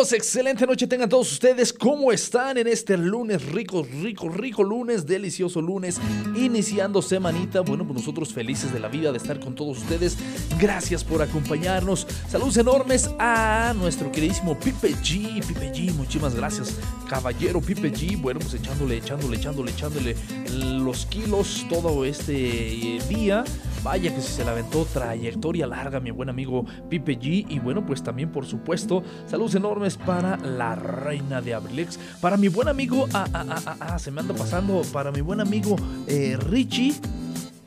Excelente noche tengan todos ustedes. ¿Cómo están en este lunes rico, rico, rico lunes, delicioso lunes, iniciando semanita? Bueno, pues nosotros felices de la vida de estar con todos ustedes. Gracias por acompañarnos. Saludos enormes a nuestro queridísimo Pipe G. Pipe G, muchísimas gracias. Caballero Pipe G. Bueno, pues echándole, echándole, echándole, echándole los kilos todo este eh, día. Vaya que si se la aventó trayectoria larga, mi buen amigo Pipe G. Y bueno, pues también, por supuesto, saludos enormes para la reina de Abrilex. Para mi buen amigo, ah, ah, ah, ah, ah, se me anda pasando. Para mi buen amigo eh, Richie.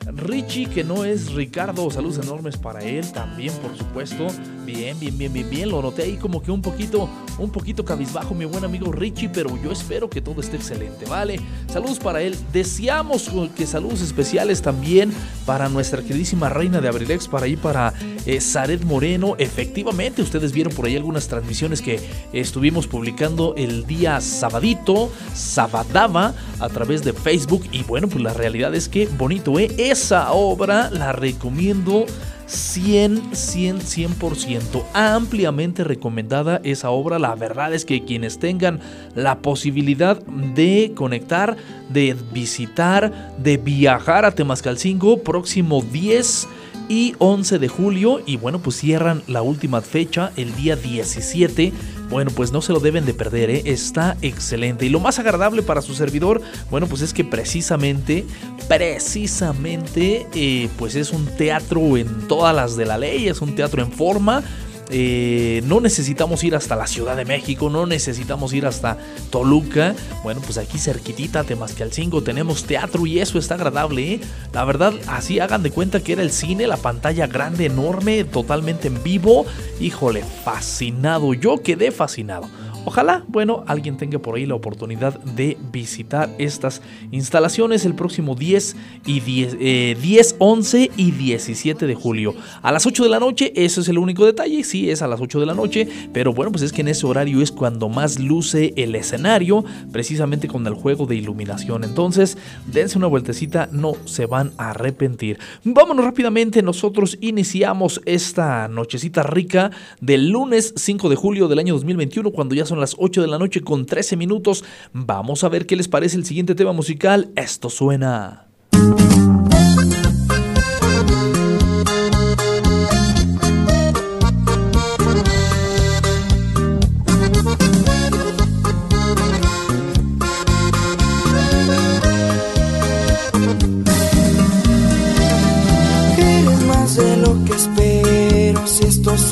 Richie, que no es Ricardo, saludos enormes para él también, por supuesto. Bien, bien, bien, bien, bien. Lo noté ahí como que un poquito, un poquito cabizbajo, mi buen amigo Richie, pero yo espero que todo esté excelente, ¿vale? Saludos para él. Deseamos que saludos especiales también para nuestra queridísima reina de Abrilex, para ahí para eh, Zaret Moreno. Efectivamente, ustedes vieron por ahí algunas transmisiones que estuvimos publicando el día sabadito, sabadaba, a través de Facebook. Y bueno, pues la realidad es que bonito, ¿eh? Esa obra la recomiendo 100, 100, 100%. Ampliamente recomendada esa obra. La verdad es que quienes tengan la posibilidad de conectar, de visitar, de viajar a Temascalcingo, próximo 10 y 11 de julio. Y bueno, pues cierran la última fecha, el día 17. Bueno, pues no se lo deben de perder, ¿eh? está excelente. Y lo más agradable para su servidor, bueno, pues es que precisamente, precisamente, eh, pues es un teatro en todas las de la ley, es un teatro en forma. Eh, no necesitamos ir hasta la Ciudad de México, no necesitamos ir hasta Toluca. Bueno, pues aquí cerquitita, Temascalcingo, tenemos teatro y eso está agradable. ¿eh? La verdad, así hagan de cuenta que era el cine, la pantalla grande, enorme, totalmente en vivo. Híjole, fascinado, yo quedé fascinado. Ojalá, bueno, alguien tenga por ahí la oportunidad de visitar estas instalaciones el próximo 10 y 10, eh, 10, 11 y 17 de julio. A las 8 de la noche, eso es el único detalle, sí, es a las 8 de la noche, pero bueno, pues es que en ese horario es cuando más luce el escenario, precisamente con el juego de iluminación. Entonces, dense una vueltecita, no se van a arrepentir. Vámonos rápidamente, nosotros iniciamos esta nochecita rica del lunes 5 de julio del año 2021, cuando ya son las 8 de la noche con 13 minutos. Vamos a ver qué les parece el siguiente tema musical. Esto suena.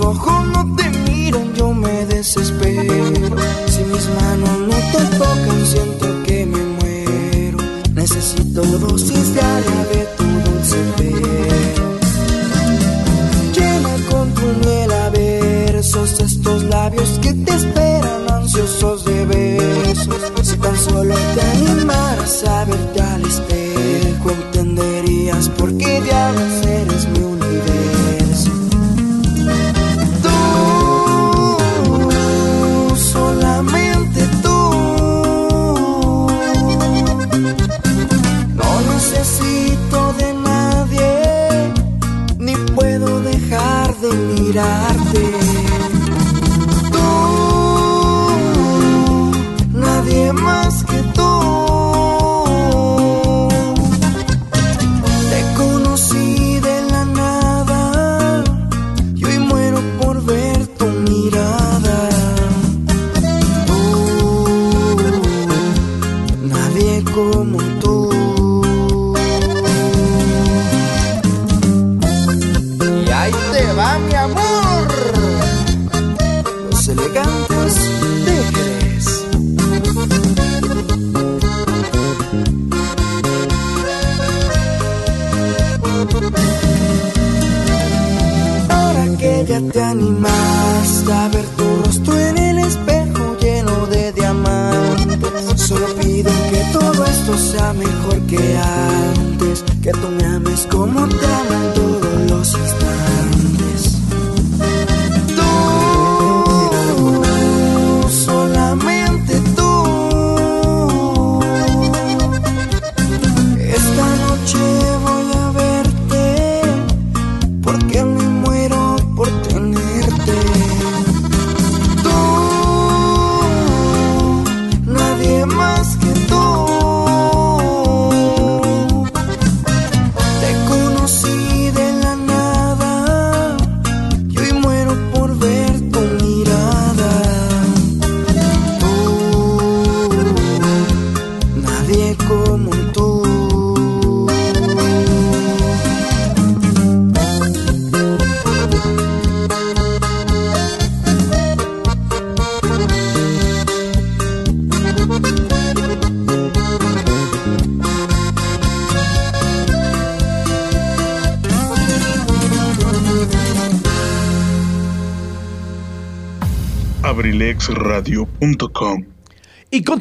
Ojos no te miran, yo me desespero. Manos no te tocan, siento que me muero. Necesito dosis diaria de tu dulce pelo. Llena con tu miel a versos estos labios que te esperan ansiosos de besos. Si tan solo te animaras a verte al espejo, entenderías por qué diablos eres mi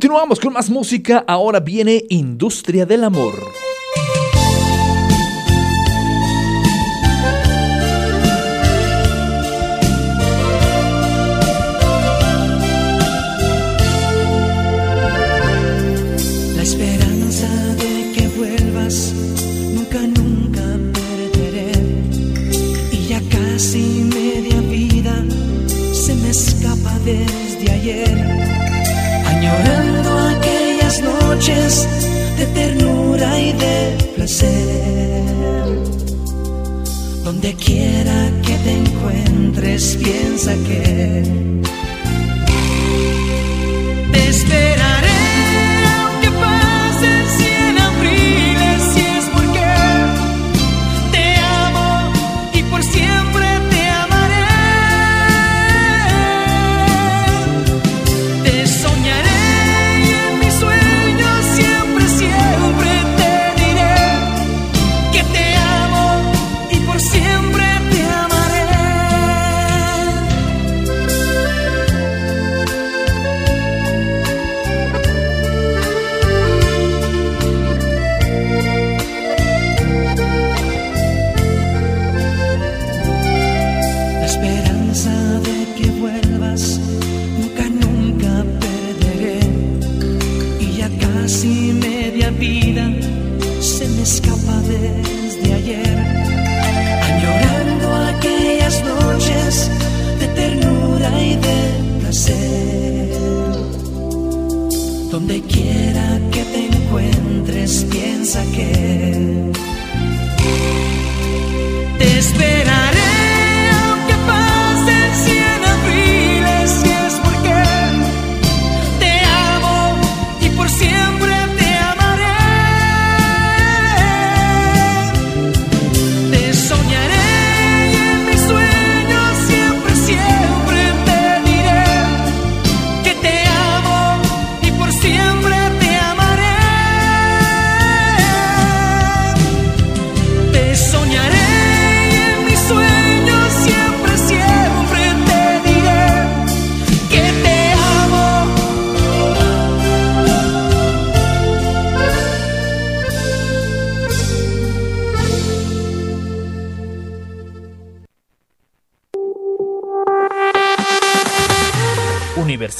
Continuamos con más música. Ahora viene Industria del Amor.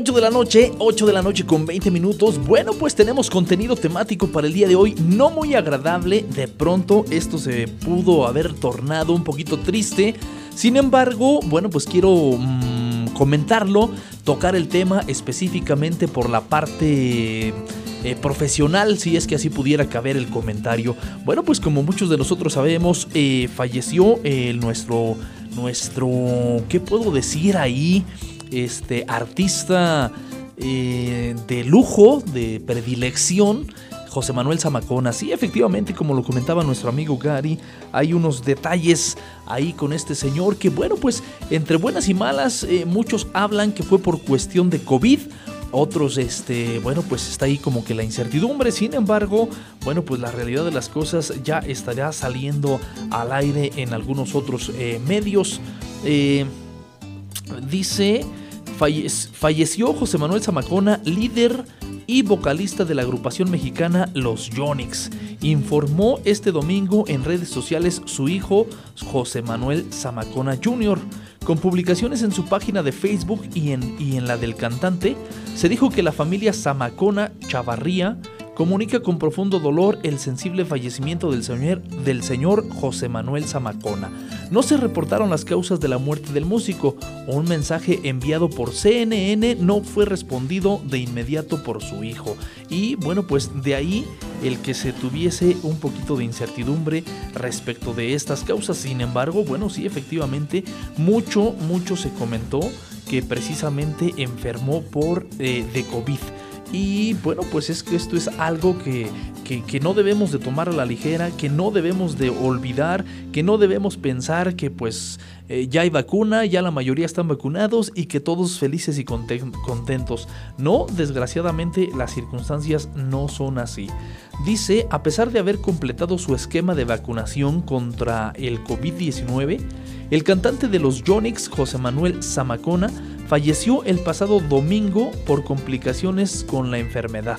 Ocho de la noche, 8 de la noche con 20 minutos. Bueno, pues tenemos contenido temático para el día de hoy, no muy agradable. De pronto esto se pudo haber tornado un poquito triste. Sin embargo, bueno, pues quiero mm, comentarlo, tocar el tema específicamente por la parte eh, profesional, si es que así pudiera caber el comentario. Bueno, pues como muchos de nosotros sabemos, eh, falleció eh, nuestro, nuestro, ¿qué puedo decir ahí? Este artista eh, de lujo, de predilección, José Manuel Zamacona. Sí, efectivamente, como lo comentaba nuestro amigo Gary, hay unos detalles ahí con este señor que, bueno, pues entre buenas y malas, eh, muchos hablan que fue por cuestión de COVID. Otros, este, bueno, pues está ahí como que la incertidumbre. Sin embargo, bueno, pues la realidad de las cosas ya estará saliendo al aire en algunos otros eh, medios. Dice, falle- falleció José Manuel Zamacona, líder y vocalista de la agrupación mexicana Los Yonix. Informó este domingo en redes sociales su hijo José Manuel Zamacona Jr. Con publicaciones en su página de Facebook y en, y en la del cantante, se dijo que la familia Zamacona Chavarría comunica con profundo dolor el sensible fallecimiento del señor, del señor José Manuel Zamacona. No se reportaron las causas de la muerte del músico. Un mensaje enviado por CNN no fue respondido de inmediato por su hijo. Y bueno, pues de ahí el que se tuviese un poquito de incertidumbre respecto de estas causas. Sin embargo, bueno, sí, efectivamente, mucho, mucho se comentó que precisamente enfermó por eh, de COVID. Y bueno, pues es que esto es algo que, que, no debemos de tomar a la ligera, que no debemos de olvidar, que no debemos pensar que pues eh, ya hay vacuna, ya la mayoría están vacunados y que todos felices y conten- contentos. No, desgraciadamente las circunstancias no son así. Dice, a pesar de haber completado su esquema de vacunación contra el COVID-19, el cantante de los Yonix, José Manuel Zamacona, falleció el pasado domingo por complicaciones con la enfermedad.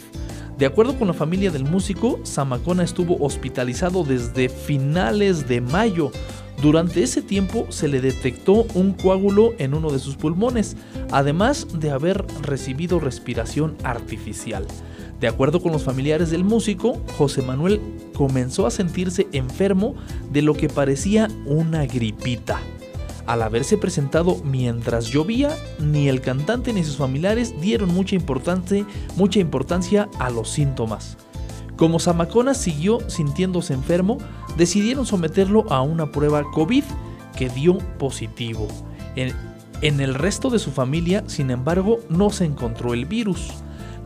De acuerdo con la familia del músico, Zamacona estuvo hospitalizado desde finales de mayo. Durante ese tiempo se le detectó un coágulo en uno de sus pulmones, además de haber recibido respiración artificial. De acuerdo con los familiares del músico, José Manuel comenzó a sentirse enfermo de lo que parecía una gripita. Al haberse presentado mientras llovía, ni el cantante ni sus familiares dieron mucha importancia, mucha importancia a los síntomas. Como Zamacona siguió sintiéndose enfermo, decidieron someterlo a una prueba COVID que dio positivo. En, en el resto de su familia, sin embargo, no se encontró el virus.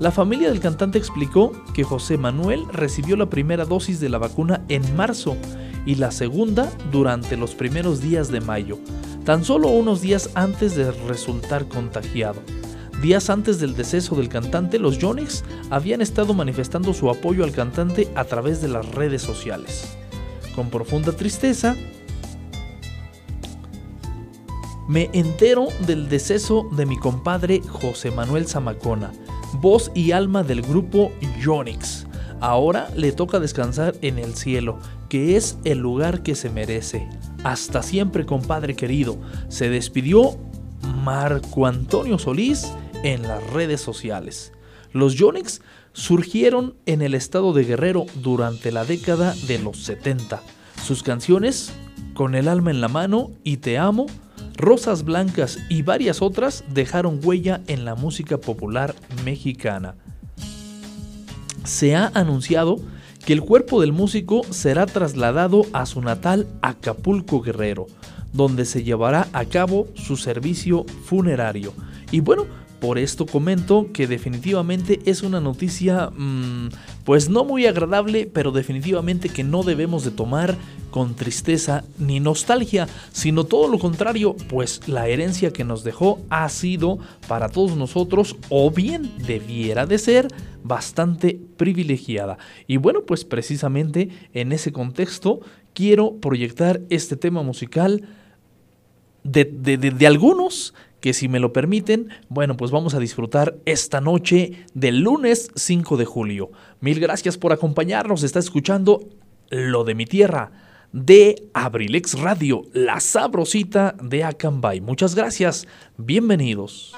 La familia del cantante explicó que José Manuel recibió la primera dosis de la vacuna en marzo y la segunda durante los primeros días de mayo, tan solo unos días antes de resultar contagiado. Días antes del deceso del cantante, los Yonix habían estado manifestando su apoyo al cantante a través de las redes sociales. Con profunda tristeza, me entero del deceso de mi compadre José Manuel Zamacona, voz y alma del grupo Yonix. Ahora le toca descansar en el cielo, que es el lugar que se merece. Hasta siempre, compadre querido. Se despidió Marco Antonio Solís en las redes sociales. Los Yonix surgieron en el estado de Guerrero durante la década de los 70. Sus canciones, Con el alma en la mano y Te amo, Rosas Blancas y varias otras dejaron huella en la música popular mexicana. Se ha anunciado que el cuerpo del músico será trasladado a su natal Acapulco Guerrero, donde se llevará a cabo su servicio funerario. Y bueno, por esto comento que definitivamente es una noticia mmm, pues no muy agradable, pero definitivamente que no debemos de tomar con tristeza ni nostalgia, sino todo lo contrario, pues la herencia que nos dejó ha sido para todos nosotros o bien debiera de ser bastante privilegiada. Y bueno, pues precisamente en ese contexto quiero proyectar este tema musical de algunos que si me lo permiten, bueno, pues vamos a disfrutar esta noche del lunes 5 de julio. Mil gracias por acompañarnos, está escuchando Lo de mi tierra de Abrilex Radio, la sabrosita de Acambay. Muchas gracias, bienvenidos.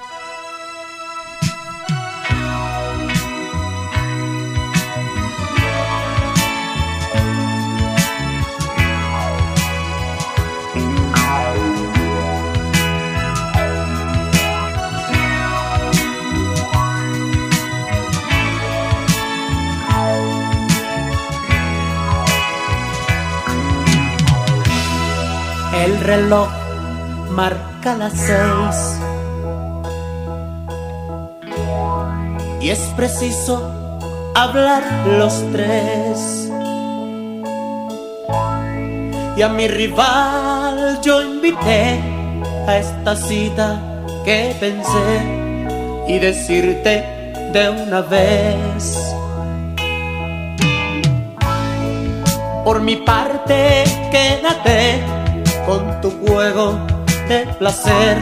Reloj marca las seis y es preciso hablar los tres. Y a mi rival yo invité a esta cita que pensé y decirte de una vez. Por mi parte, quédate con tu juego de placer.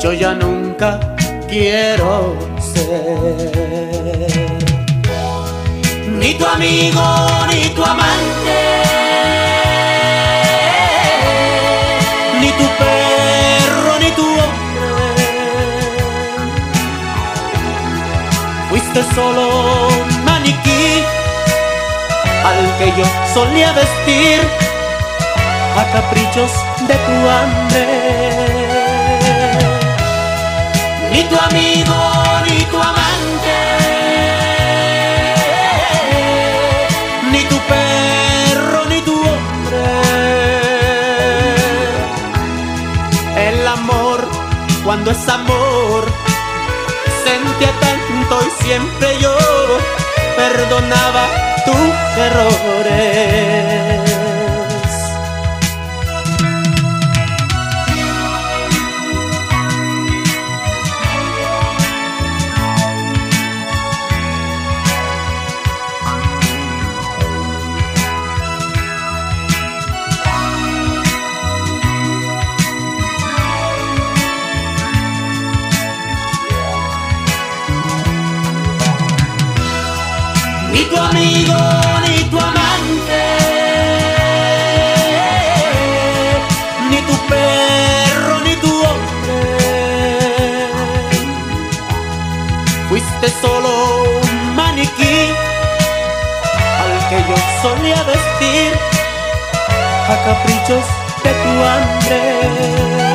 Yo ya nunca quiero ser ni tu amigo ni tu amante, ni tu perro ni tu hombre. Fuiste solo un maniquí al que yo solía vestir a caprichos de tu hambre. Ni tu amigo, ni tu amante, ni tu perro, ni tu hombre. El amor, cuando es amor, sentía tanto y siempre yo perdonaba tus errores. Amigo, ni tu amante, ni tu perro, ni tu hombre. Fuiste solo un maniquí al que yo solía vestir a caprichos de tu hambre.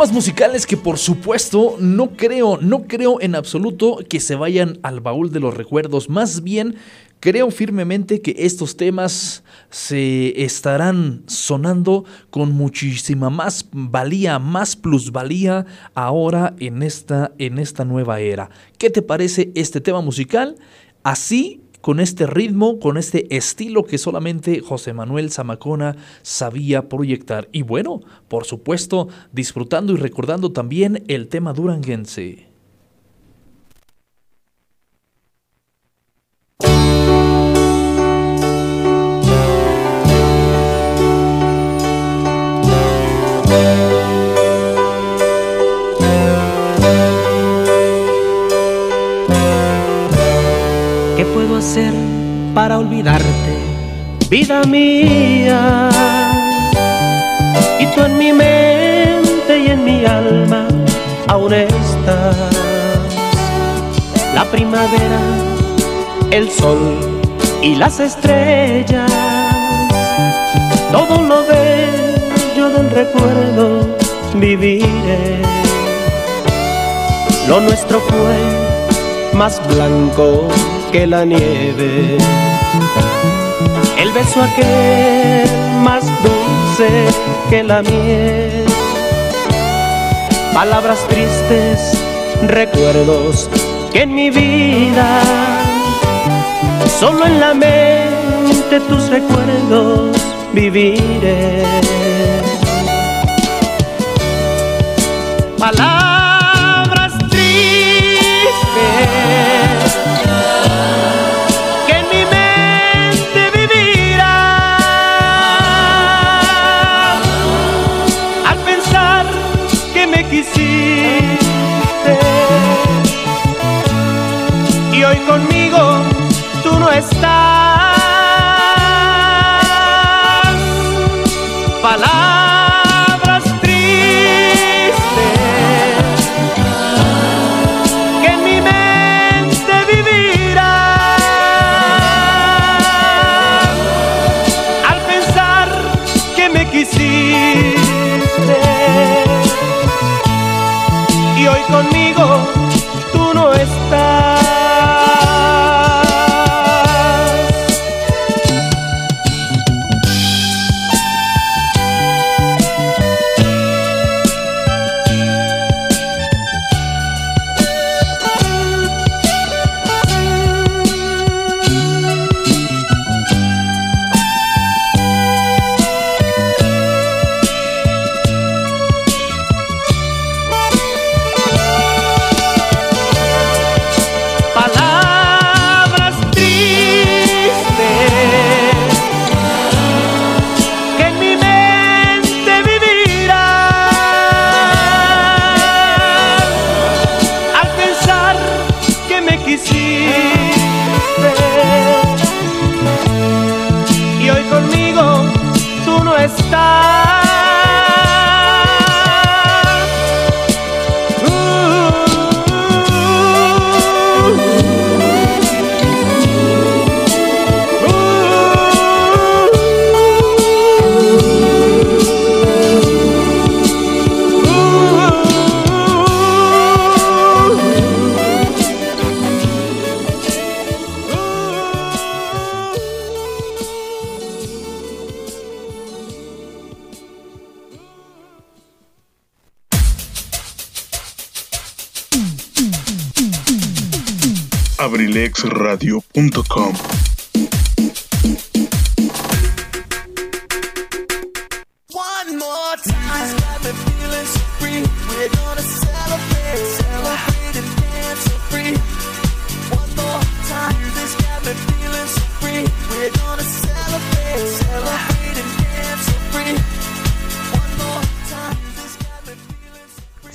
Temas musicales que por supuesto no creo, no creo en absoluto que se vayan al baúl de los recuerdos. Más bien creo firmemente que estos temas se estarán sonando con muchísima más valía, más plusvalía ahora en esta, en esta nueva era. ¿Qué te parece este tema musical? Así con este ritmo, con este estilo que solamente José Manuel Zamacona sabía proyectar. Y bueno, por supuesto, disfrutando y recordando también el tema duranguense. Hacer para olvidarte, vida mía? Y tú en mi mente y en mi alma aún estás. La primavera, el sol y las estrellas, todo lo bello del recuerdo viviré. lo nuestro fue más blanco que la nieve. El beso aquel más dulce que la miel. Palabras tristes, recuerdos que en mi vida, solo en la mente tus recuerdos viviré. abrilexradio.com.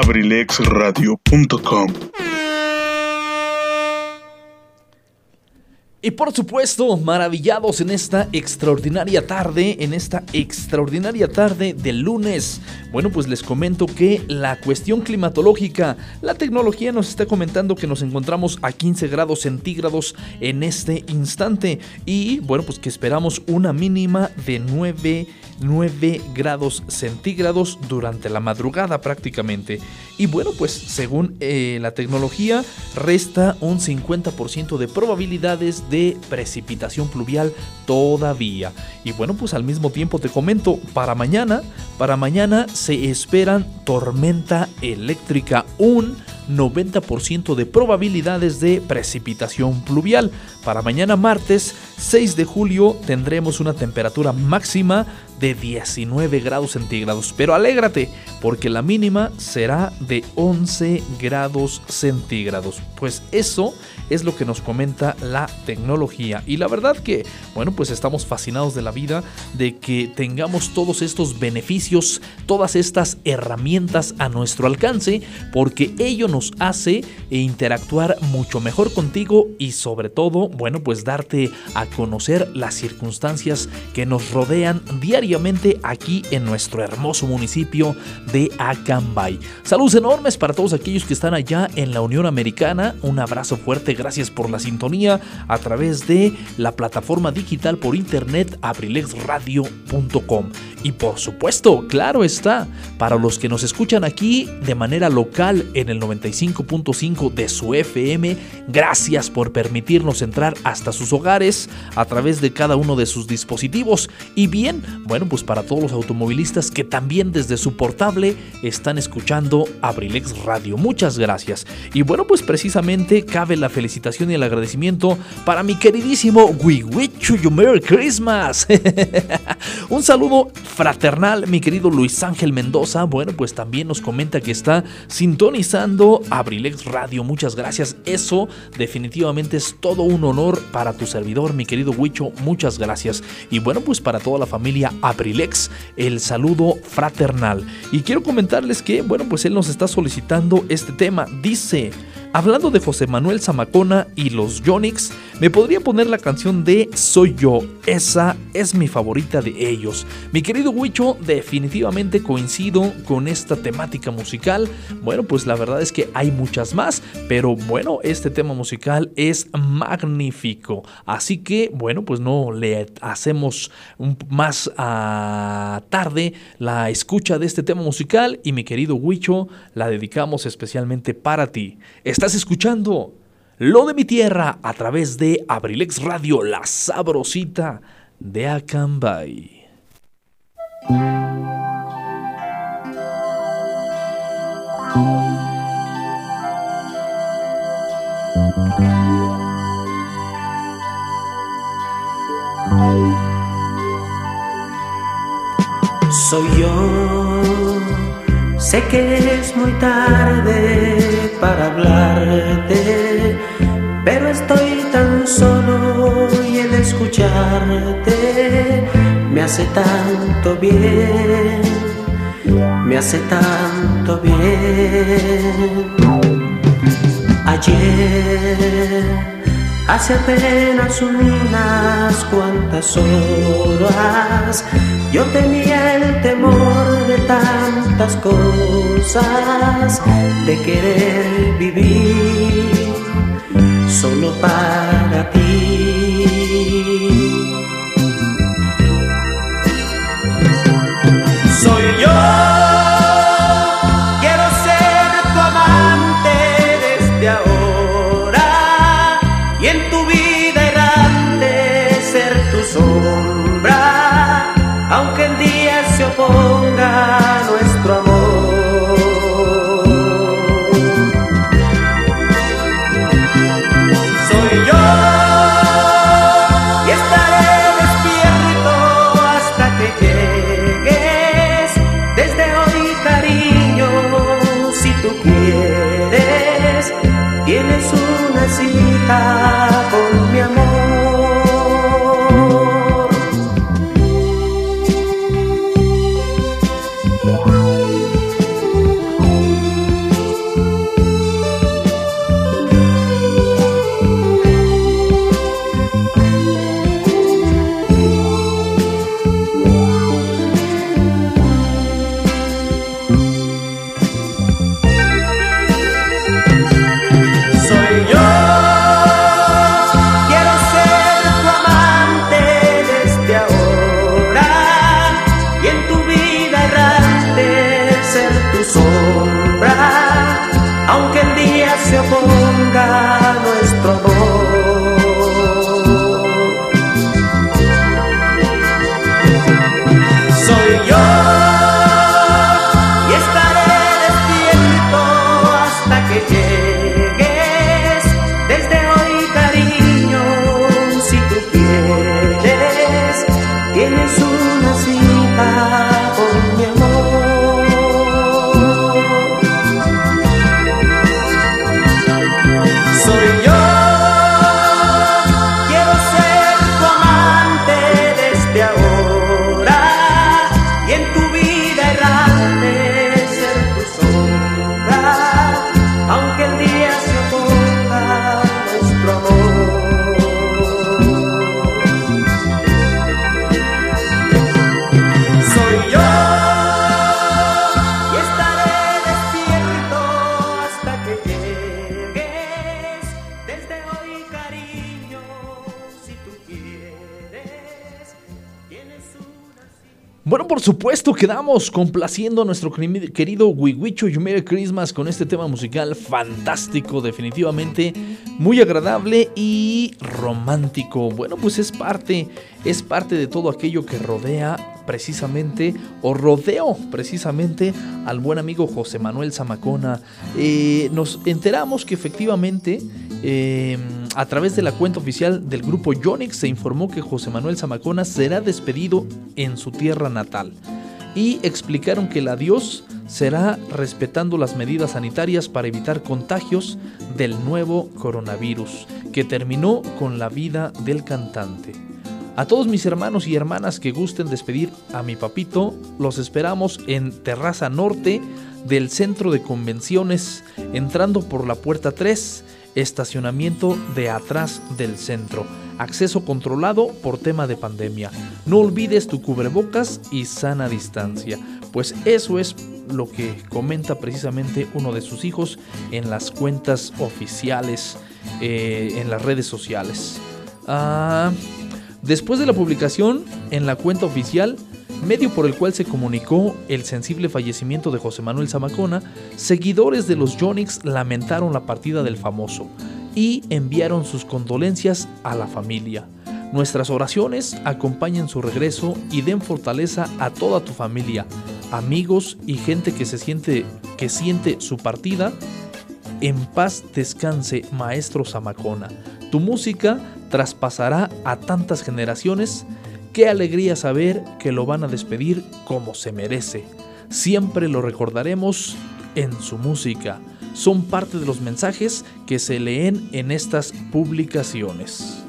abrilexradio.com. Y por supuesto, maravillados en esta extraordinaria tarde, en esta extraordinaria tarde del lunes. Bueno, pues les comento que la cuestión climatológica, la tecnología nos está comentando que nos encontramos a 15 grados centígrados en este instante. Y bueno, pues que esperamos una mínima de 9 9 grados centígrados durante la madrugada prácticamente. Y bueno, pues según eh, la tecnología, resta un 50% de probabilidades de precipitación pluvial todavía. Y bueno, pues al mismo tiempo te comento, para mañana, para mañana se esperan tormenta eléctrica, un 90% de probabilidades de precipitación pluvial. Para mañana martes 6 de julio tendremos una temperatura máxima de 19 grados centígrados. Pero alégrate, porque la mínima será de 11 grados centígrados. Pues eso es lo que nos comenta la tecnología. Y la verdad que, bueno, pues estamos fascinados de la vida, de que tengamos todos estos beneficios, todas estas herramientas a nuestro alcance, porque ello nos hace interactuar mucho mejor contigo y sobre todo, bueno, pues darte a conocer las circunstancias que nos rodean diariamente aquí en nuestro hermoso municipio de Acambay. Saludos enormes para todos aquellos que están allá en la Unión Americana. Un abrazo fuerte, gracias por la sintonía a través de la plataforma digital por internet abrilexradio.com. Y por supuesto, claro está, para los que nos escuchan aquí de manera local en el 95.5 de su FM, gracias por permitirnos entrar hasta sus hogares a través de cada uno de sus dispositivos. Y bien, bueno, pues para todos los automovilistas que también desde su portable están escuchando Abrilex Radio. Muchas gracias. Y bueno, pues precisamente cabe la felicitación y el agradecimiento para mi queridísimo We Wish You Merry Christmas. Un saludo fraternal, mi querido Luis Ángel Mendoza. Bueno, pues también nos comenta que está sintonizando Abrilex Radio. Muchas gracias. Eso definitivamente es todo un honor para tu servidor, mi querido Huicho. Muchas gracias. Y bueno, pues para toda la familia Abrilex, el saludo fraternal. Y quiero comentarles que, bueno, pues él nos está solicitando este tema. Dice. Hablando de José Manuel Zamacona y los Yonix, me podría poner la canción de Soy yo. Esa es mi favorita de ellos. Mi querido Huicho, definitivamente coincido con esta temática musical. Bueno, pues la verdad es que hay muchas más, pero bueno, este tema musical es magnífico. Así que, bueno, pues no le hacemos más a tarde la escucha de este tema musical y mi querido Huicho, la dedicamos especialmente para ti. Estás escuchando Lo de mi tierra a través de Abrilex Radio, la sabrosita de Acambay. Soy yo, sé que es muy tarde para hablarte, pero estoy tan solo y el escucharte me hace tanto bien, me hace tanto bien. Ayer, hace apenas unas cuantas horas, yo tenía el temor de tantas cosas, de querer vivir solo para ti. Cita supuesto, quedamos complaciendo a nuestro querido Wiwicho You Merry Christmas con este tema musical fantástico, definitivamente muy agradable y romántico. Bueno, pues es parte, es parte de todo aquello que rodea precisamente, o rodeo precisamente al buen amigo José Manuel Zamacona. Eh, nos enteramos que efectivamente eh, a través de la cuenta oficial del grupo Yonix se informó que José Manuel Zamacona será despedido en su tierra natal y explicaron que el adiós será respetando las medidas sanitarias para evitar contagios del nuevo coronavirus que terminó con la vida del cantante. A todos mis hermanos y hermanas que gusten despedir a mi papito, los esperamos en Terraza Norte del Centro de Convenciones, entrando por la puerta 3, estacionamiento de atrás del centro. Acceso controlado por tema de pandemia. No olvides tu cubrebocas y sana distancia. Pues eso es lo que comenta precisamente uno de sus hijos en las cuentas oficiales, eh, en las redes sociales. Ah, Después de la publicación en la cuenta oficial, medio por el cual se comunicó el sensible fallecimiento de José Manuel Zamacona, seguidores de los Yonix lamentaron la partida del famoso y enviaron sus condolencias a la familia. Nuestras oraciones acompañen su regreso y den fortaleza a toda tu familia, amigos y gente que se siente que siente su partida. En paz descanse, maestro Zamacona. Tu música traspasará a tantas generaciones. Qué alegría saber que lo van a despedir como se merece. Siempre lo recordaremos en su música. Son parte de los mensajes que se leen en estas publicaciones.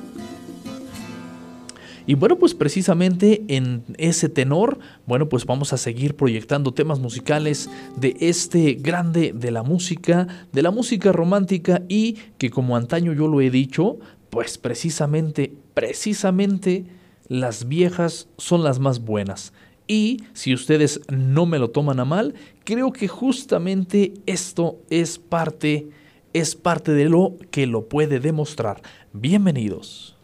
Y bueno, pues precisamente en ese tenor, bueno, pues vamos a seguir proyectando temas musicales de este grande de la música, de la música romántica y que como antaño yo lo he dicho, pues precisamente, precisamente las viejas son las más buenas. Y si ustedes no me lo toman a mal, creo que justamente esto es parte, es parte de lo que lo puede demostrar. Bienvenidos.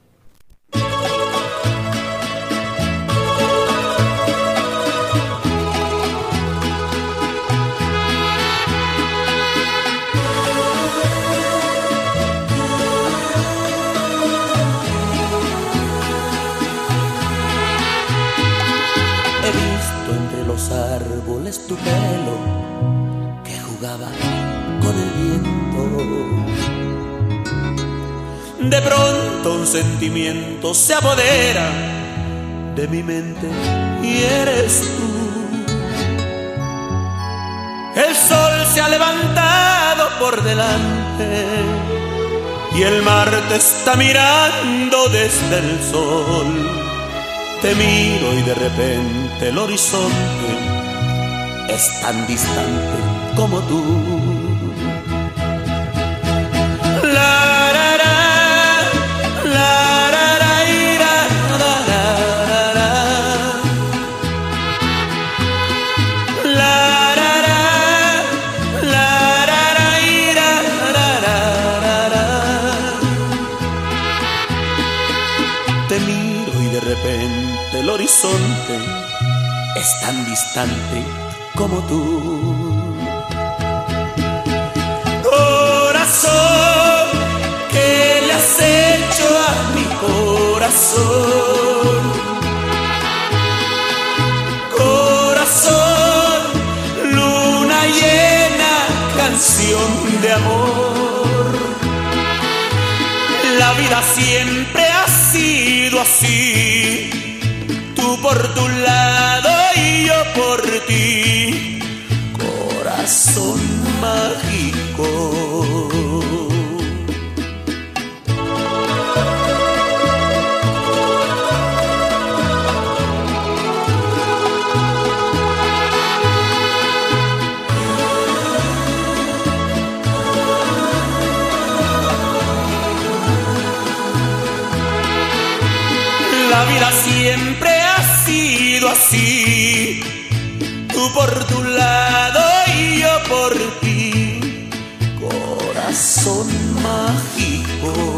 De pronto un sentimiento se apodera de mi mente y eres tú. El sol se ha levantado por delante y el mar te está mirando desde el sol. Te miro y de repente el horizonte es tan distante como tú. La, horizonte es tan distante como tú. Corazón, corazón? Corazón, luna llena, canción de amor. La vida siempre ha sido así. Tú por tu lado y yo por ti. Corazón mágico. Corazón mágico.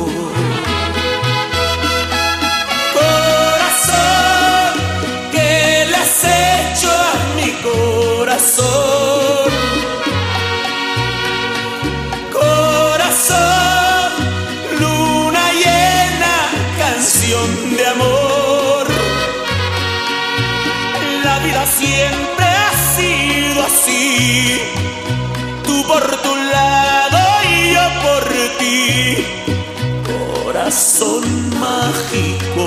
Corazón mágico.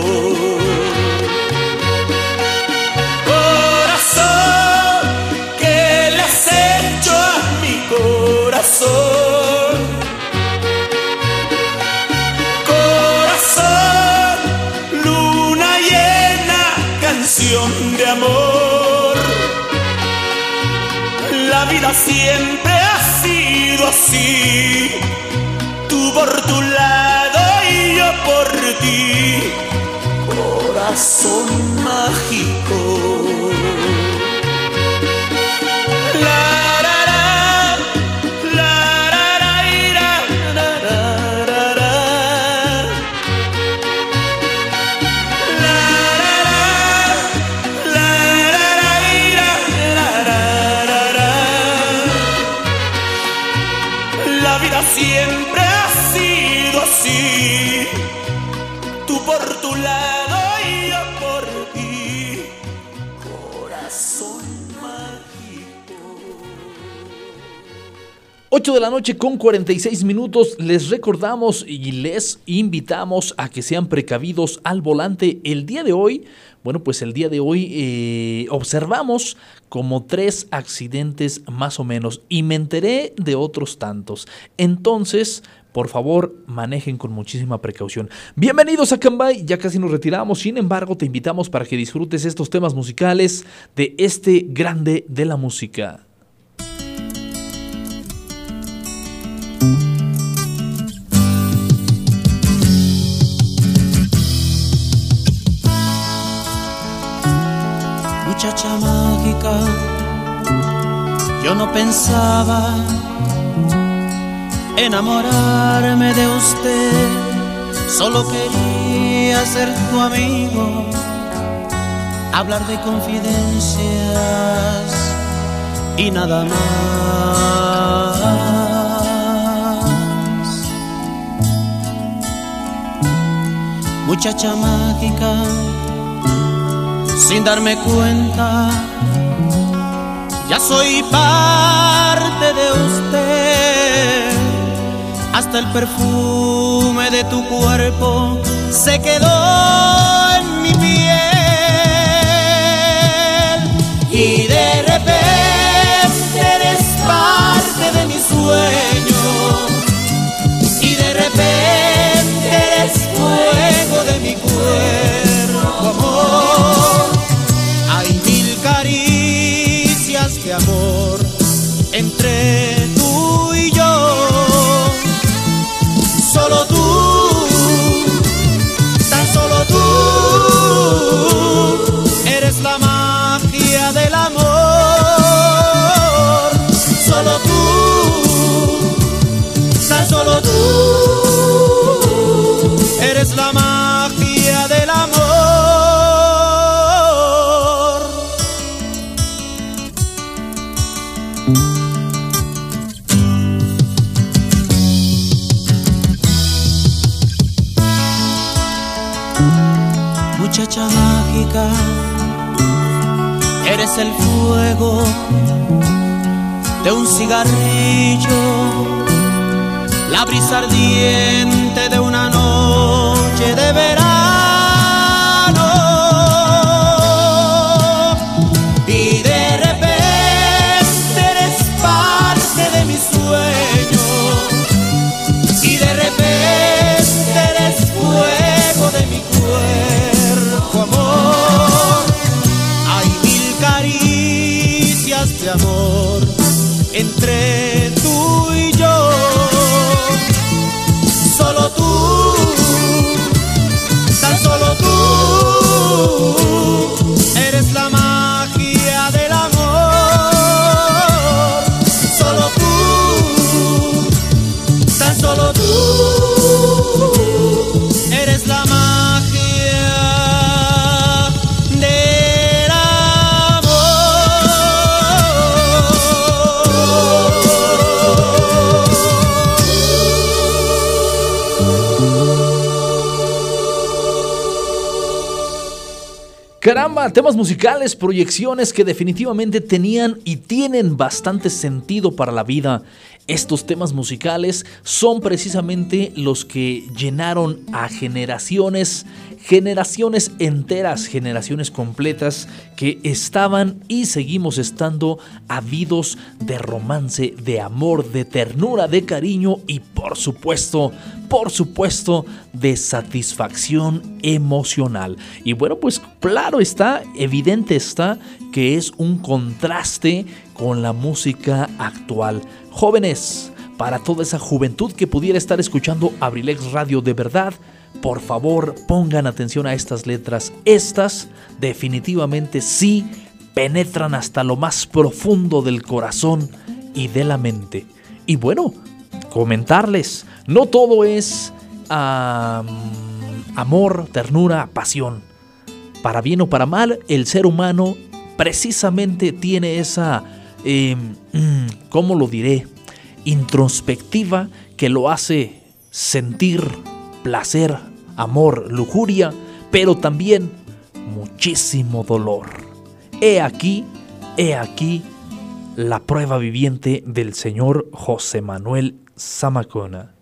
Corazón, ¿qué le has hecho a mi corazón? Corazón, luna llena, canción de amor. La vida siempre ha sido así. Tú por tu lado Corazón mágico. La noche con 46 minutos. Les recordamos y les invitamos a que sean precavidos al volante. El día de hoy, bueno, pues el día de hoy eh, observamos como tres accidentes más o menos y me enteré de otros tantos. Entonces, por favor, manejen con muchísima precaución. Bienvenidos a Cambay, ya casi nos retiramos, sin embargo, te invitamos para que disfrutes estos temas musicales de este grande de la música. Muchacha mágica, yo no pensaba enamorarme de usted, solo quería ser tu amigo, hablar de confidencias y nada más. Muchacha mágica, sin darme cuenta, ya soy parte de usted. Hasta el perfume de tu cuerpo se quedó en mi piel. Y de repente eres parte de mi sueño. Entre eres el fuego de un cigarrillo, la brisa ardiente de una noche de verano. Entre tú y yo. Solo tú, tan solo tú, Temas musicales, proyecciones que definitivamente tenían y tienen bastante sentido para la vida. Estos temas musicales son precisamente los que llenaron a generaciones, generaciones enteras, generaciones completas que estaban y seguimos estando habidos de romance, de amor, de ternura, de cariño y por supuesto, por supuesto, de satisfacción emocional. Y bueno, pues claro está, evidente está que es un contraste con la música actual. Jóvenes, para toda esa juventud que pudiera estar escuchando Abrilex Radio de verdad, por favor pongan atención a estas letras. Estas definitivamente sí penetran hasta lo más profundo del corazón y de la mente. Y bueno, comentarles, no todo es am, amor, ternura, pasión. Para bien o para mal, el ser humano precisamente tiene esa, eh, mm, ¿cómo lo diré? Introspectiva que lo hace sentir placer, amor, lujuria, pero también muchísimo dolor. He aquí, he aquí la prueba viviente del señor José Manuel Zamacona.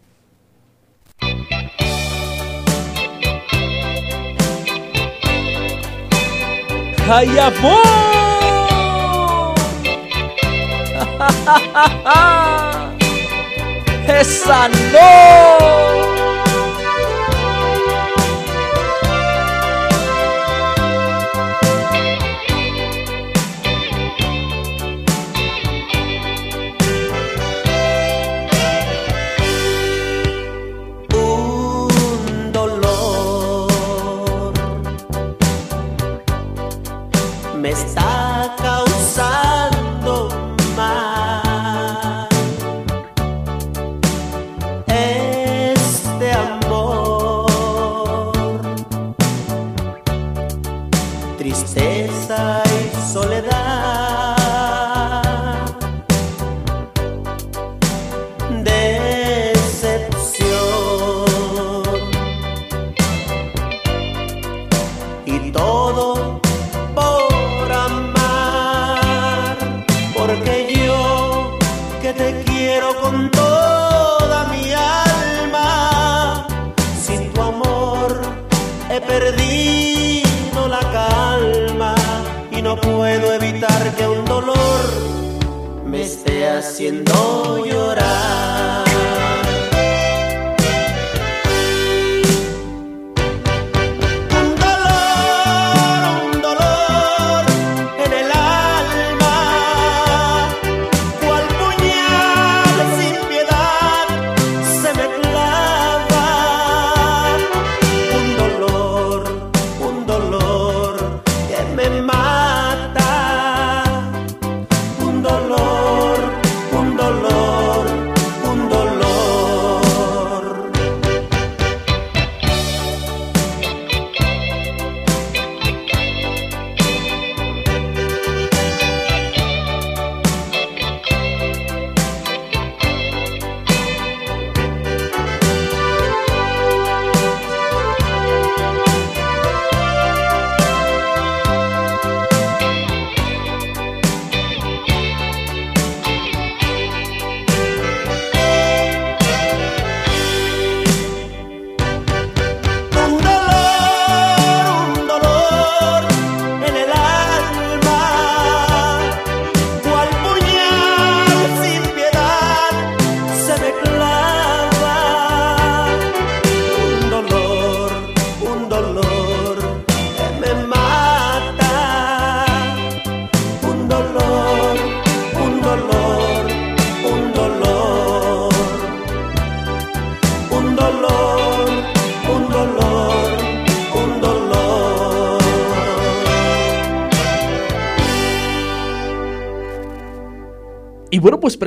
¡Ay, amor! ¡Esa no! Dolor me esté haciendo llorar.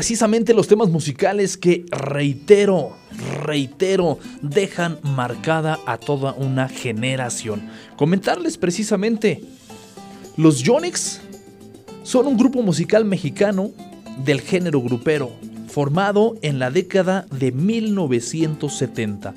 Precisamente los temas musicales que reitero, reitero, dejan marcada a toda una generación. Comentarles precisamente, los Yonix son un grupo musical mexicano del género grupero, formado en la década de 1970.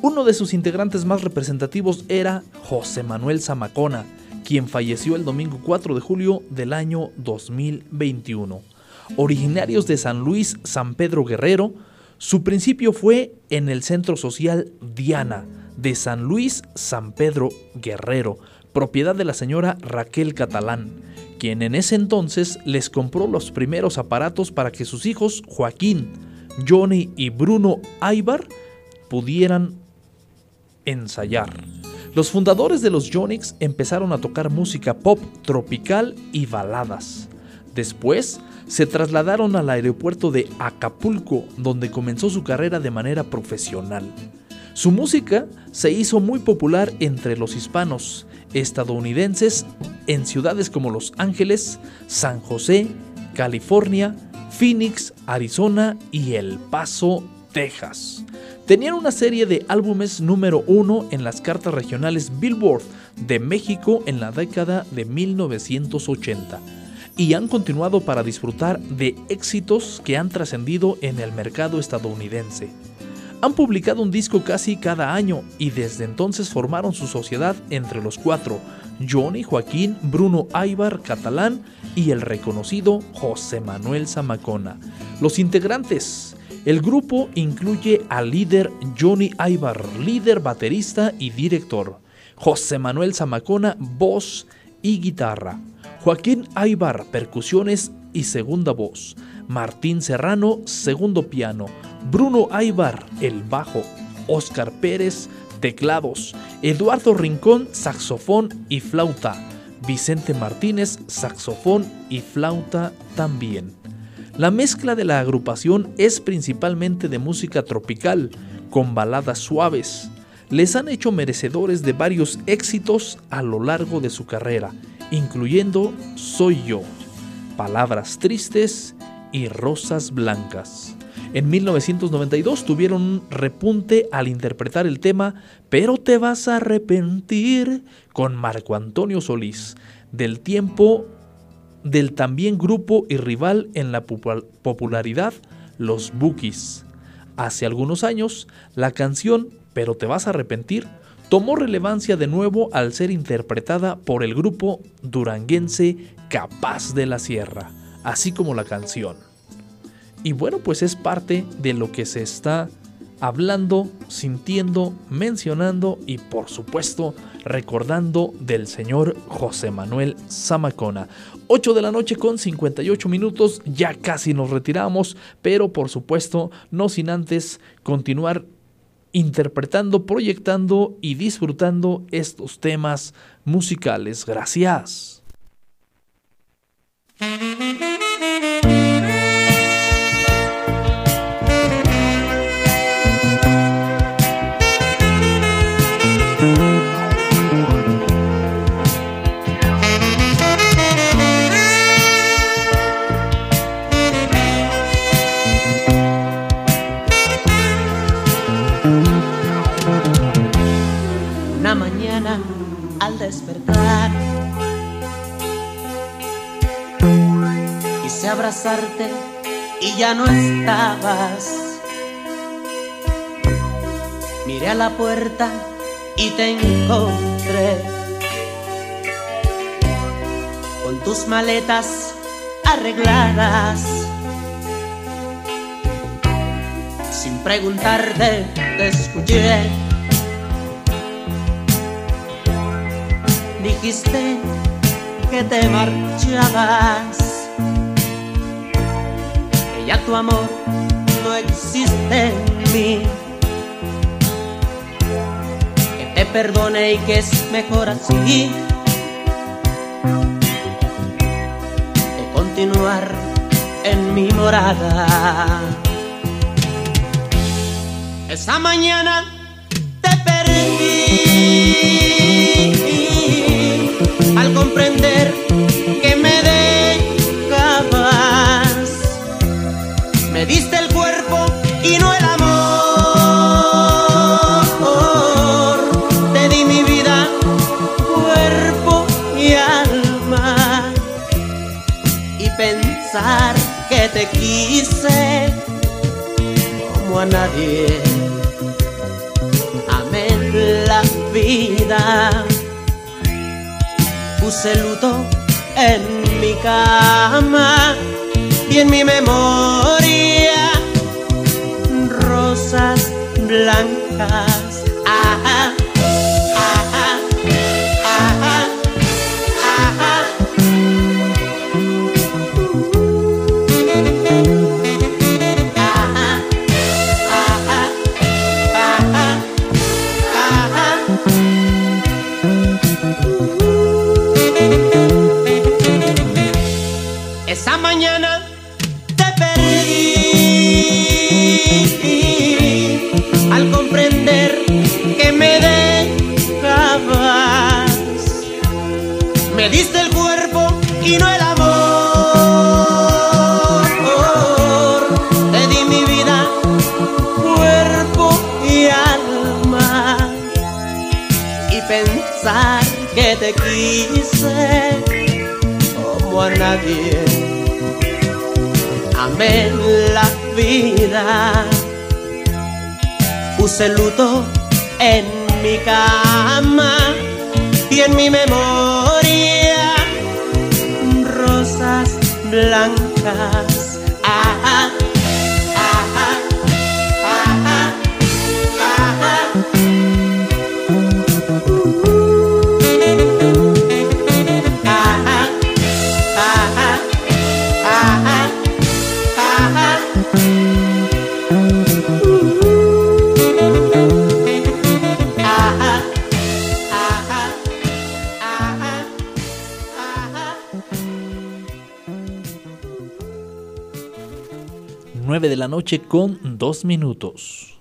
Uno de sus integrantes más representativos era José Manuel Zamacona, quien falleció el domingo 4 de julio del año 2021. Originarios de San Luis, San Pedro Guerrero, su principio fue en el Centro Social Diana de San Luis, San Pedro Guerrero, propiedad de la señora Raquel Catalán, quien en ese entonces les compró los primeros aparatos para que sus hijos Joaquín, Johnny y Bruno Aybar pudieran ensayar. Los fundadores de los Jonix empezaron a tocar música pop tropical y baladas. Después se trasladaron al aeropuerto de Acapulco, donde comenzó su carrera de manera profesional. Su música se hizo muy popular entre los hispanos estadounidenses en ciudades como Los Ángeles, San José, California, Phoenix, Arizona y El Paso, Texas. Tenían una serie de álbumes número uno en las cartas regionales Billboard de México en la década de 1980 y han continuado para disfrutar de éxitos que han trascendido en el mercado estadounidense. Han publicado un disco casi cada año y desde entonces formaron su sociedad entre los cuatro, Johnny, Joaquín, Bruno Aybar, Catalán y el reconocido José Manuel Zamacona. Los integrantes. El grupo incluye al líder Johnny Aybar, líder, baterista y director. José Manuel Zamacona, voz y guitarra. Joaquín Aybar, percusiones y segunda voz. Martín Serrano, segundo piano. Bruno Aybar, el bajo. Oscar Pérez, teclados. Eduardo Rincón, saxofón y flauta. Vicente Martínez, saxofón y flauta también. La mezcla de la agrupación es principalmente de música tropical, con baladas suaves. Les han hecho merecedores de varios éxitos a lo largo de su carrera, incluyendo Soy yo, Palabras Tristes y Rosas Blancas. En 1992 tuvieron un repunte al interpretar el tema Pero te vas a arrepentir con Marco Antonio Solís, del tiempo del también grupo y rival en la popularidad, Los Bookies. Hace algunos años, la canción Pero te vas a arrepentir tomó relevancia de nuevo al ser interpretada por el grupo duranguense Capaz de la Sierra, así como la canción. Y bueno, pues es parte de lo que se está hablando, sintiendo, mencionando y por supuesto recordando del señor José Manuel Zamacona. 8 de la noche con 58 minutos, ya casi nos retiramos, pero por supuesto no sin antes continuar interpretando, proyectando y disfrutando estos temas musicales. Gracias. Despertar quise abrazarte y ya no estabas. Miré a la puerta y te encontré con tus maletas arregladas. Sin preguntarte, te escuché. Dijiste que te marchabas, que ya tu amor no existe en mí. Que te perdone y que es mejor así. Que continuar en mi morada. Esa mañana te perdí Puse luto en mi cama y en mi memoria rosas blancas. Quise como a nadie. Amé la vida. Puse luto en mi cama y en mi memoria rosas blancas. 9 de la noche con 2 minutos.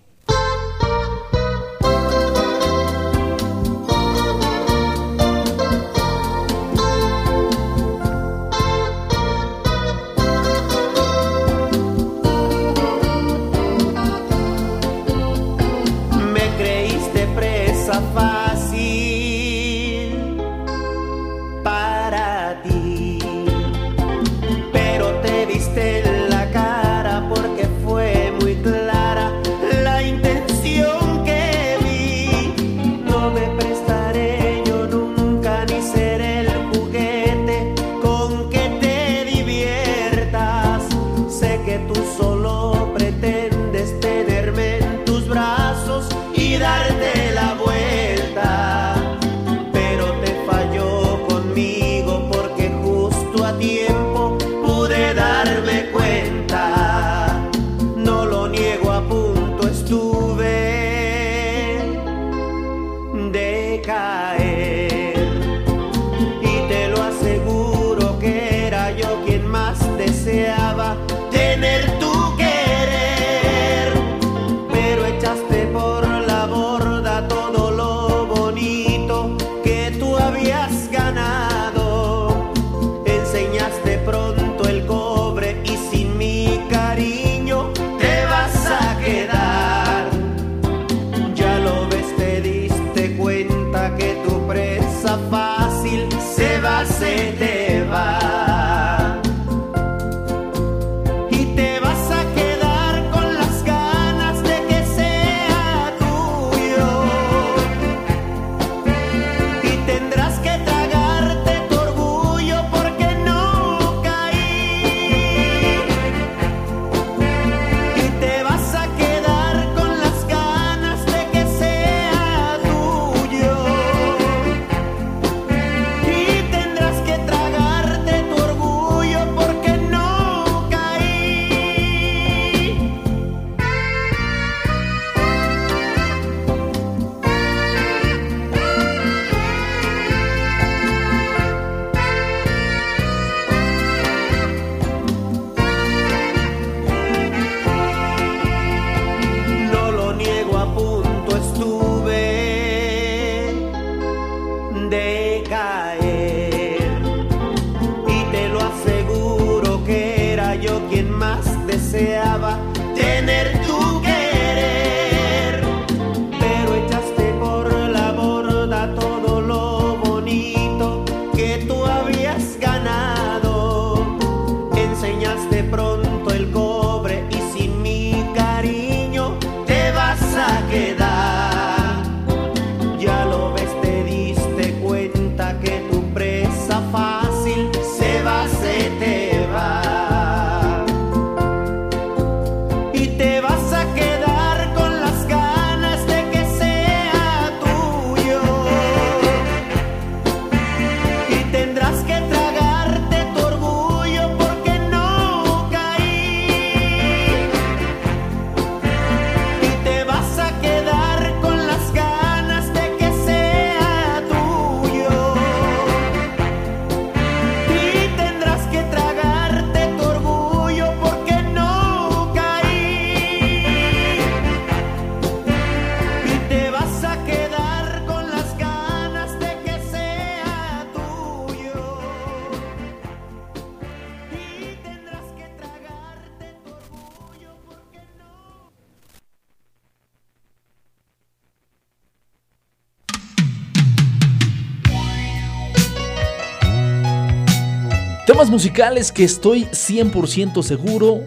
Musicales que estoy 100% seguro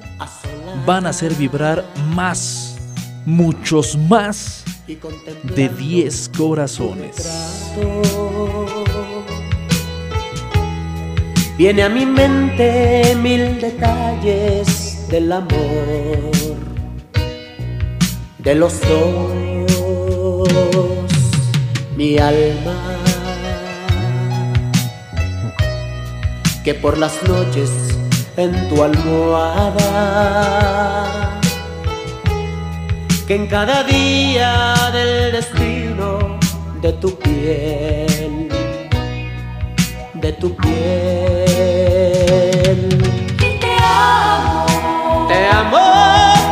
van a hacer vibrar más, muchos más de 10 corazones. Viene a mi mente mil detalles del amor de los dos, mi alma que por las noches en tu almohada que en cada día del destino de tu piel de tu piel Te amo. te amo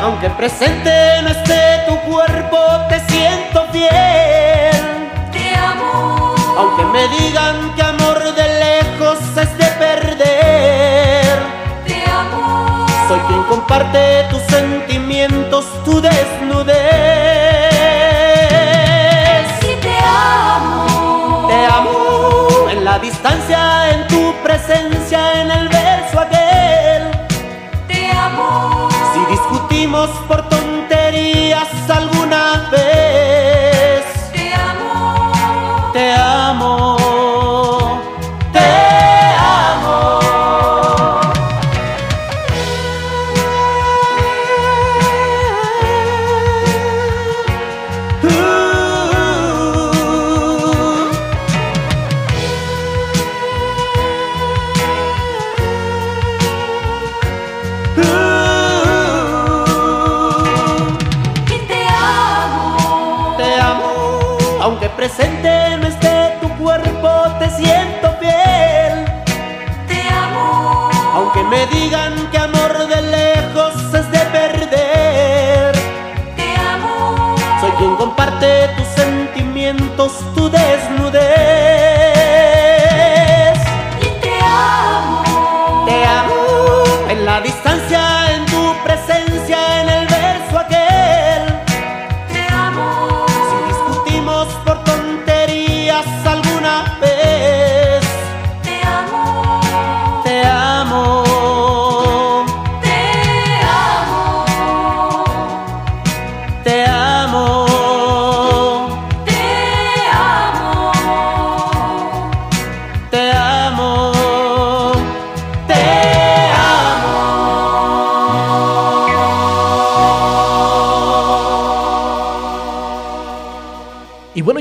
aunque presente no esté tu cuerpo te siento fiel Te amo. aunque me digan que amor de de perder Te amo. Soy quien comparte tus sentimientos, tu desnudez. Y te amo. Te amo en la distancia, en tu presencia, en el verso aquel. Te amo. Si discutimos por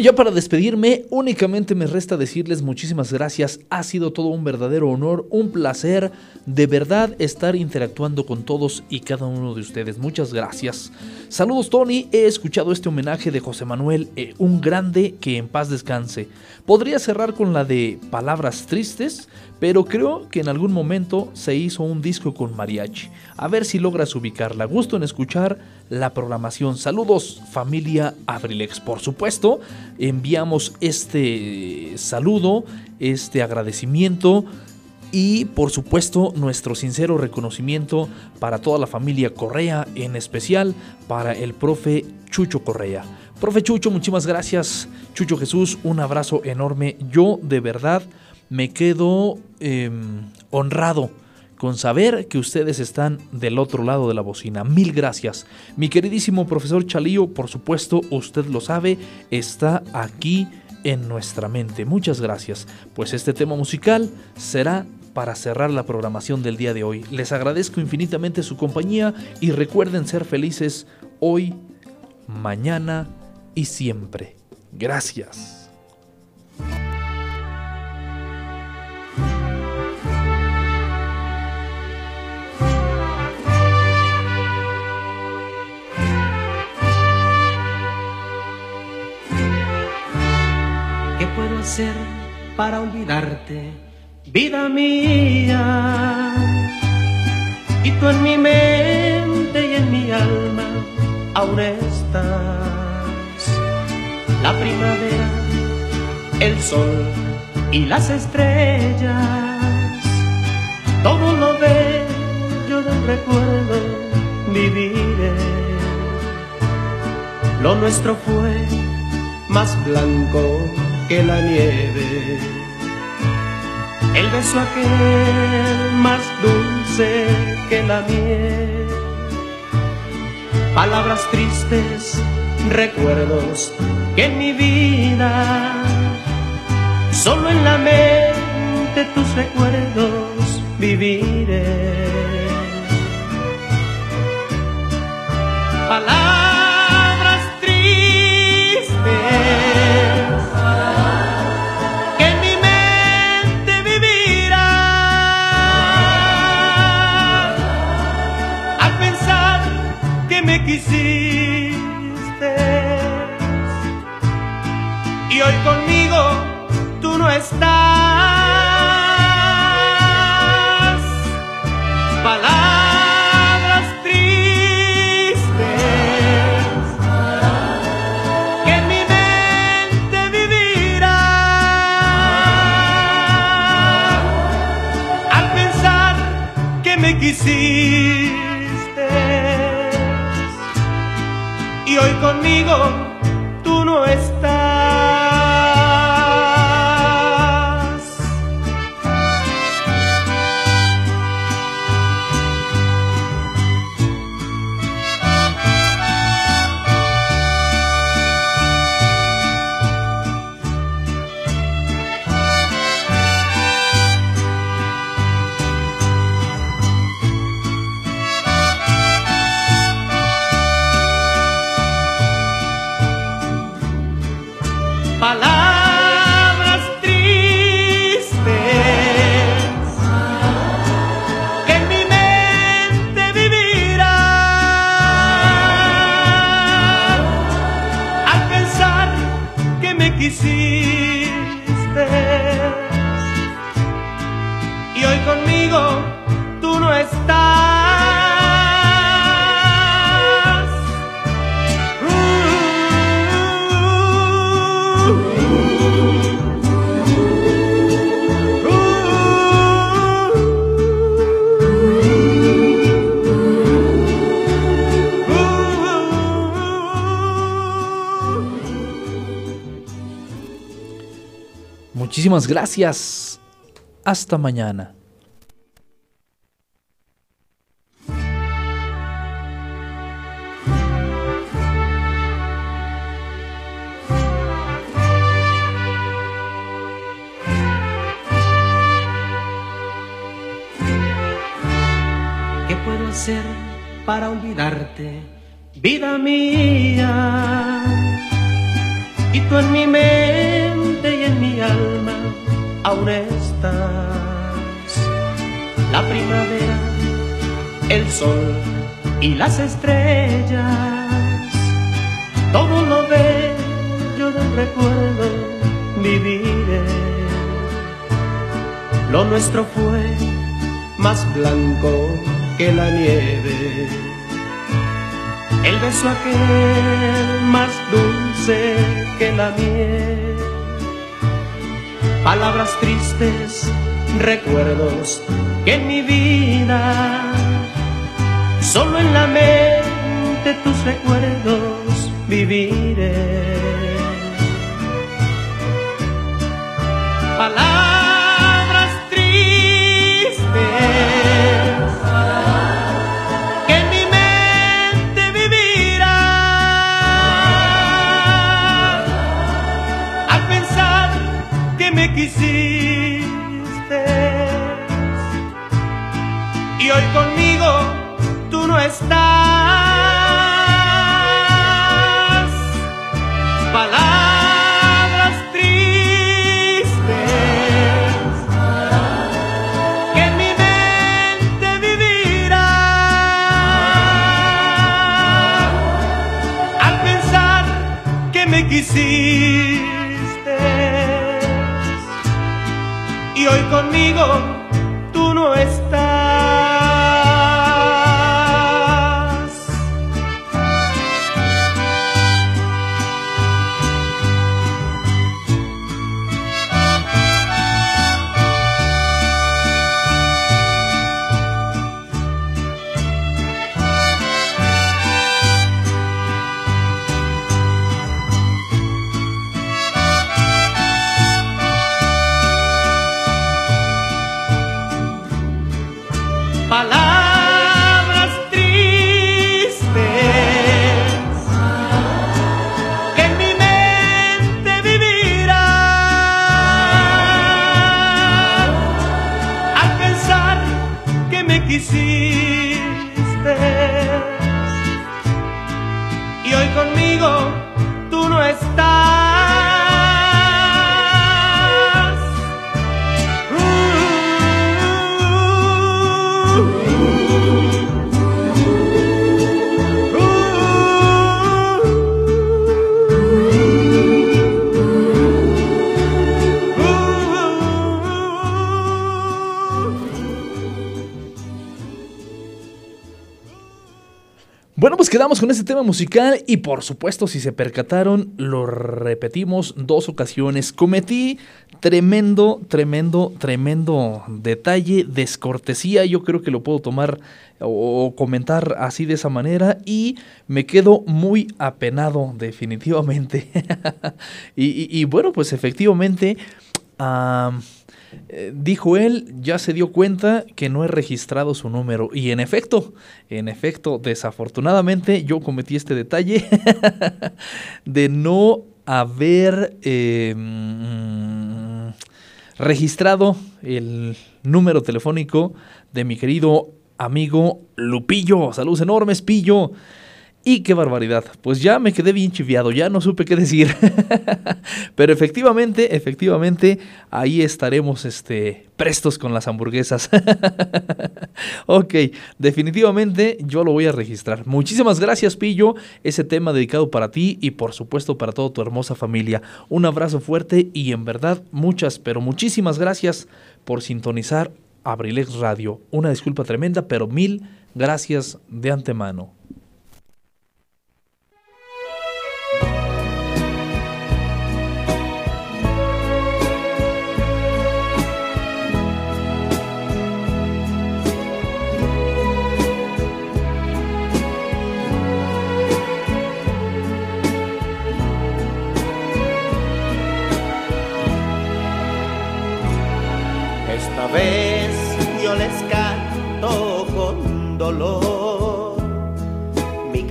ya para despedirme, únicamente me resta decirles muchísimas gracias. Ha sido todo un verdadero honor, un placer de verdad estar interactuando con todos y cada uno de ustedes. Muchas gracias. Saludos Tony, he escuchado este homenaje de José Manuel, eh, un grande que en paz descanse. Podría cerrar con la de Palabras Tristes, pero creo que en algún momento se hizo un disco con mariachi. A ver si logras ubicarla. Gusto en escuchar la programación. Saludos, familia Abrilex. Por supuesto, enviamos este saludo, este agradecimiento y por supuesto nuestro sincero reconocimiento para toda la familia Correa, en especial para el profe Chucho Correa. Profe Chucho, muchísimas gracias. Chucho Jesús, un abrazo enorme. Yo de verdad me quedo eh, honrado con saber que ustedes están del otro lado de la bocina. Mil gracias. Mi queridísimo profesor Chalío, por supuesto, usted lo sabe, está aquí en nuestra mente. Muchas gracias. Pues este tema musical será para cerrar la programación del día de hoy. Les agradezco infinitamente su compañía y recuerden ser felices hoy, mañana y siempre. Gracias. Para olvidarte, vida mía? Y tú en mi mente y en mi alma aún estás. La primavera, el sol y las estrellas, todo lo bello del recuerdo viviré. Lo nuestro fue más blanco que la nieve. El beso aquel más dulce que la miel. Palabras tristes, recuerdos que en mi vida solo en la mente tus recuerdos viviré. hoy conmigo tú no estás. Palabras tristes que en mi mente vivirán al pensar que me quisiste y hoy conmigo Muchísimas gracias. Hasta mañana. Three. me quisiste y hoy conmigo tú no estás. Quedamos con este tema musical y por supuesto si se percataron lo repetimos dos ocasiones. Cometí tremendo, tremendo, tremendo detalle, descortesía, yo creo que lo puedo tomar o comentar así de esa manera y me quedo muy apenado definitivamente. y, bueno, pues efectivamente... eh, dijo él, ya se dio cuenta que no he registrado su número. Y en efecto, en efecto, desafortunadamente yo cometí este detalle de no haber mm, registrado el número telefónico de mi querido amigo Lupillo. Saludos enormes, Pillo. Y qué barbaridad. Pues ya me quedé bien chiviado, ya no supe qué decir. Pero efectivamente, efectivamente, ahí estaremos este, prestos con las hamburguesas. ok, definitivamente yo lo voy a registrar. Muchísimas gracias, Pillo. Ese tema dedicado para ti y por supuesto para toda tu hermosa familia. Un abrazo fuerte y en verdad muchas, pero muchísimas gracias por sintonizar Abrilex Radio. Una disculpa tremenda, pero mil gracias de antemano.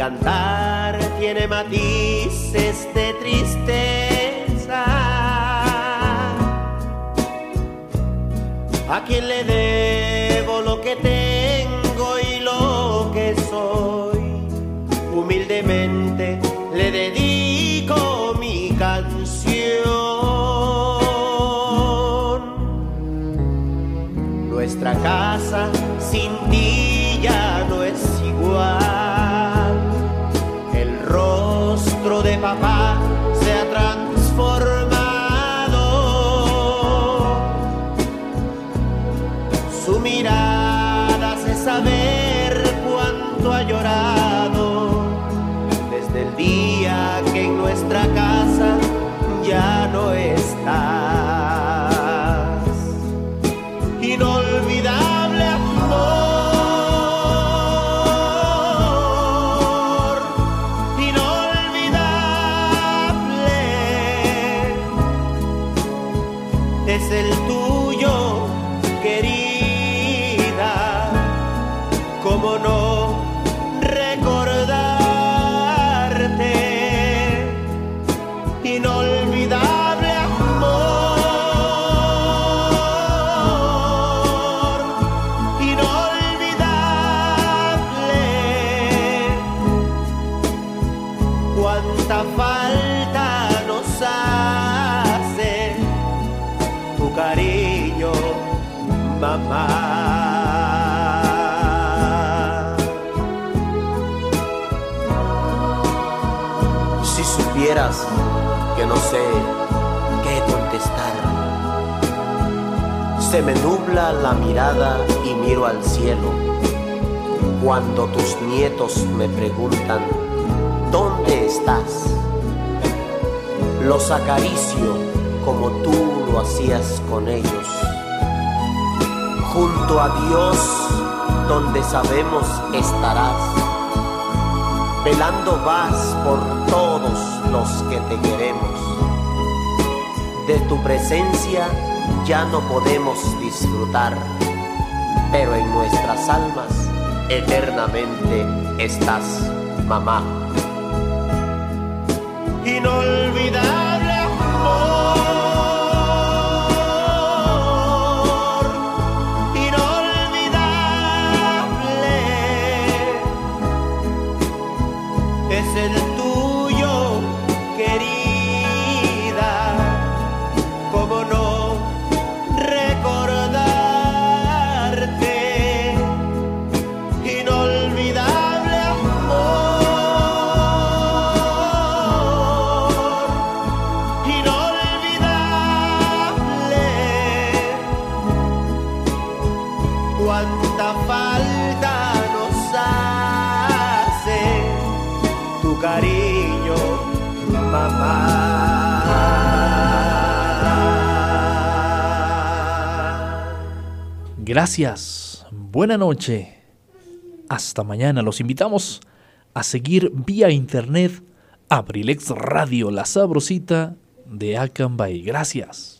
Cantar tiene matices de tristeza. A quien le debo lo que tengo estás. Sé qué contestar, se me nubla la mirada y miro al cielo. Cuando tus nietos me preguntan, ¿dónde estás? Los acaricio como tú lo hacías con ellos. Junto a Dios, donde sabemos estarás velando vas por todos los que te queremos. De tu presencia ya no podemos disfrutar, pero en nuestras almas eternamente estás, mamá. Gracias. Buena noche. Hasta mañana. Los invitamos a seguir vía internet Abrilex Radio, la sabrosita de Acambay. Gracias.